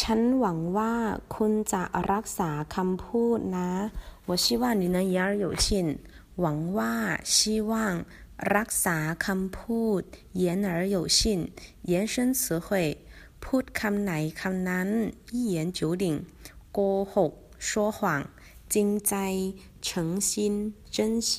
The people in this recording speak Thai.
ฉันหวังว่าคุณจะรักษาคำพูดนะ我希望你能言而有信หวังว่า希望รักษาคำพูด言而有信延伸词汇พูดคำไหนคำนั้น一言九鼎โกหก说谎จริงใจ诚心真心